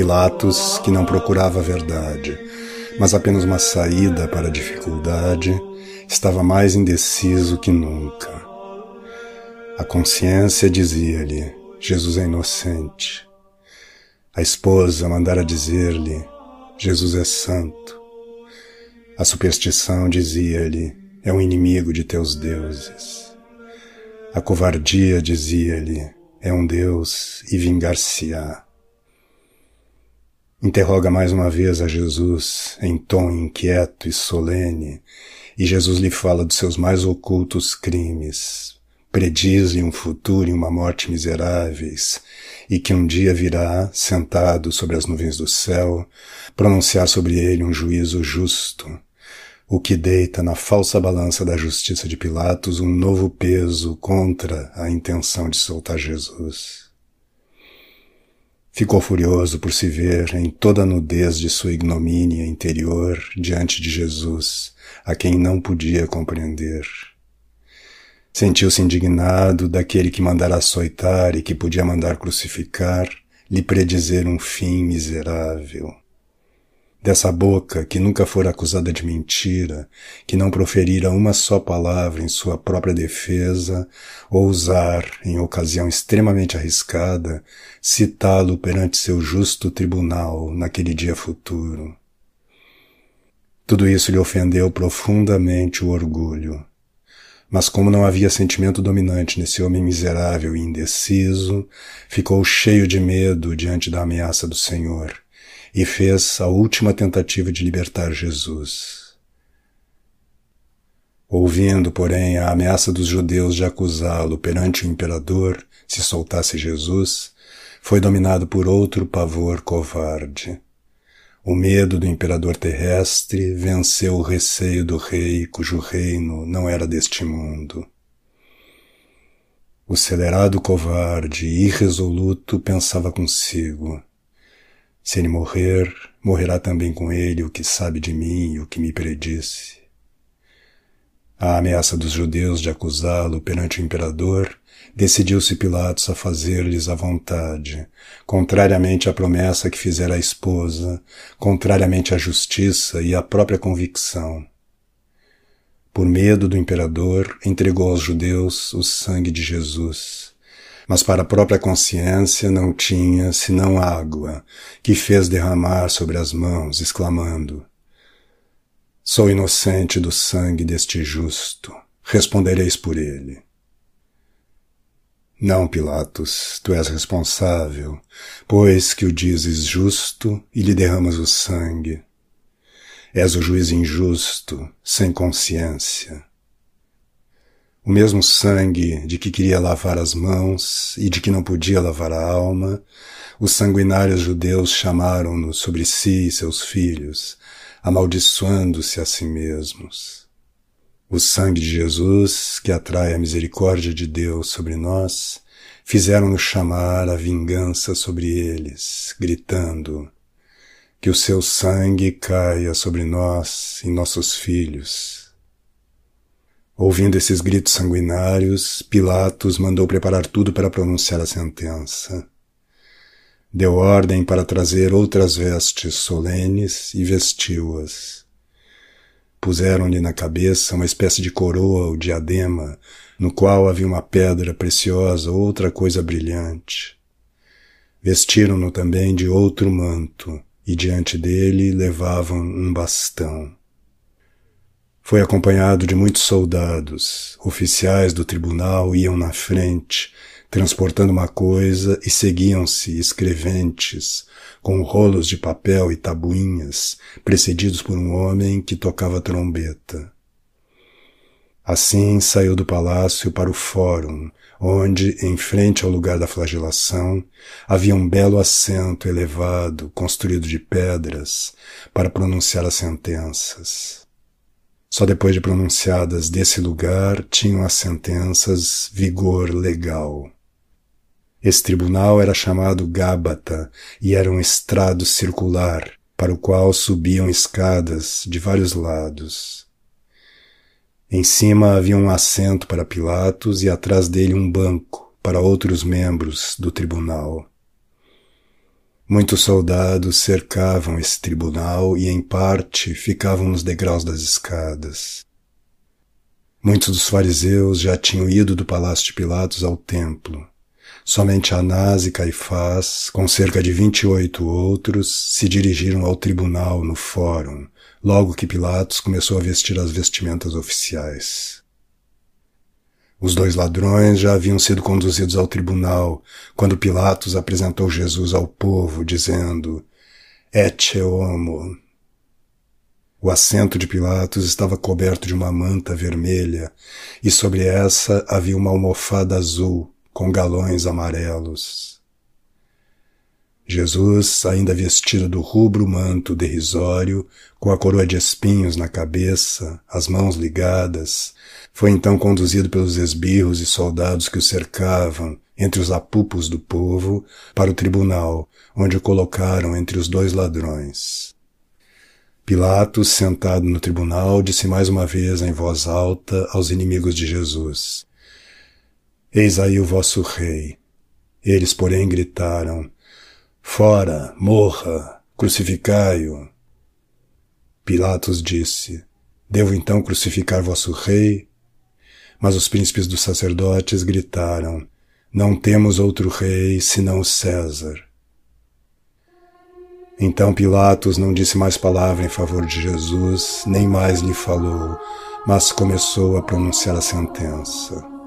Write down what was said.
Pilatos, que não procurava a verdade, mas apenas uma saída para a dificuldade, estava mais indeciso que nunca. A consciência dizia-lhe: Jesus é inocente. A esposa mandara dizer-lhe: Jesus é santo. A superstição dizia-lhe: é um inimigo de teus deuses. A covardia dizia-lhe: é um Deus e vingar-se-á. Interroga mais uma vez a Jesus em tom inquieto e solene, e Jesus lhe fala dos seus mais ocultos crimes, prediz-lhe um futuro e uma morte miseráveis, e que um dia virá, sentado sobre as nuvens do céu, pronunciar sobre ele um juízo justo, o que deita na falsa balança da justiça de Pilatos um novo peso contra a intenção de soltar Jesus. Ficou furioso por se ver em toda a nudez de sua ignomínia interior diante de Jesus, a quem não podia compreender. Sentiu-se indignado daquele que mandara açoitar e que podia mandar crucificar, lhe predizer um fim miserável dessa boca que nunca fora acusada de mentira, que não proferira uma só palavra em sua própria defesa, ousar, em ocasião extremamente arriscada, citá-lo perante seu justo tribunal naquele dia futuro. Tudo isso lhe ofendeu profundamente o orgulho. Mas como não havia sentimento dominante nesse homem miserável e indeciso, ficou cheio de medo diante da ameaça do Senhor e fez a última tentativa de libertar Jesus. Ouvindo, porém, a ameaça dos judeus de acusá-lo perante o imperador se soltasse Jesus, foi dominado por outro pavor covarde. O medo do imperador terrestre venceu o receio do rei cujo reino não era deste mundo. O celerado covarde e irresoluto pensava consigo: se ele morrer, morrerá também com ele o que sabe de mim e o que me predisse. A ameaça dos judeus de acusá-lo perante o imperador decidiu-se Pilatos a fazer-lhes a vontade, contrariamente à promessa que fizera a esposa, contrariamente à justiça e à própria convicção. Por medo do imperador, entregou aos judeus o sangue de Jesus mas para a própria consciência não tinha senão água, que fez derramar sobre as mãos, exclamando: Sou inocente do sangue deste justo, respondereis por ele. Não, Pilatos, tu és responsável, pois que o dizes justo e lhe derramas o sangue. És o juiz injusto, sem consciência o mesmo sangue de que queria lavar as mãos e de que não podia lavar a alma, os sanguinários judeus chamaram-no sobre si e seus filhos, amaldiçoando-se a si mesmos. O sangue de Jesus, que atrai a misericórdia de Deus sobre nós, fizeram-nos chamar a vingança sobre eles, gritando: Que o seu sangue caia sobre nós e nossos filhos, Ouvindo esses gritos sanguinários, Pilatos mandou preparar tudo para pronunciar a sentença. Deu ordem para trazer outras vestes solenes e vestiu-as. Puseram-lhe na cabeça uma espécie de coroa ou diadema, no qual havia uma pedra preciosa ou outra coisa brilhante. Vestiram-no também de outro manto, e diante dele levavam um bastão. Foi acompanhado de muitos soldados. Oficiais do tribunal iam na frente, transportando uma coisa e seguiam-se escreventes, com rolos de papel e tabuinhas, precedidos por um homem que tocava trombeta. Assim saiu do palácio para o fórum, onde, em frente ao lugar da flagelação, havia um belo assento elevado, construído de pedras, para pronunciar as sentenças. Só depois de pronunciadas desse lugar tinham as sentenças vigor legal. Esse tribunal era chamado Gábata e era um estrado circular, para o qual subiam escadas de vários lados. Em cima havia um assento para Pilatos e atrás dele um banco para outros membros do tribunal. Muitos soldados cercavam esse tribunal e, em parte, ficavam nos degraus das escadas. Muitos dos fariseus já tinham ido do palácio de Pilatos ao templo. Somente Anás e Caifás, com cerca de vinte e oito outros, se dirigiram ao tribunal no fórum, logo que Pilatos começou a vestir as vestimentas oficiais. Os dois ladrões já haviam sido conduzidos ao tribunal quando Pilatos apresentou Jesus ao povo, dizendo: Ecce homo. O assento de Pilatos estava coberto de uma manta vermelha e sobre essa havia uma almofada azul com galões amarelos. Jesus, ainda vestido do rubro manto derrisório, com a coroa de espinhos na cabeça, as mãos ligadas, foi então conduzido pelos esbirros e soldados que o cercavam, entre os apupos do povo, para o tribunal, onde o colocaram entre os dois ladrões. Pilatos, sentado no tribunal, disse mais uma vez em voz alta aos inimigos de Jesus: Eis aí o vosso rei. Eles, porém, gritaram: Fora, morra, crucificai-o. Pilatos disse: Devo então crucificar vosso rei? Mas os príncipes dos sacerdotes gritaram: Não temos outro rei senão César. Então Pilatos não disse mais palavra em favor de Jesus, nem mais lhe falou, mas começou a pronunciar a sentença.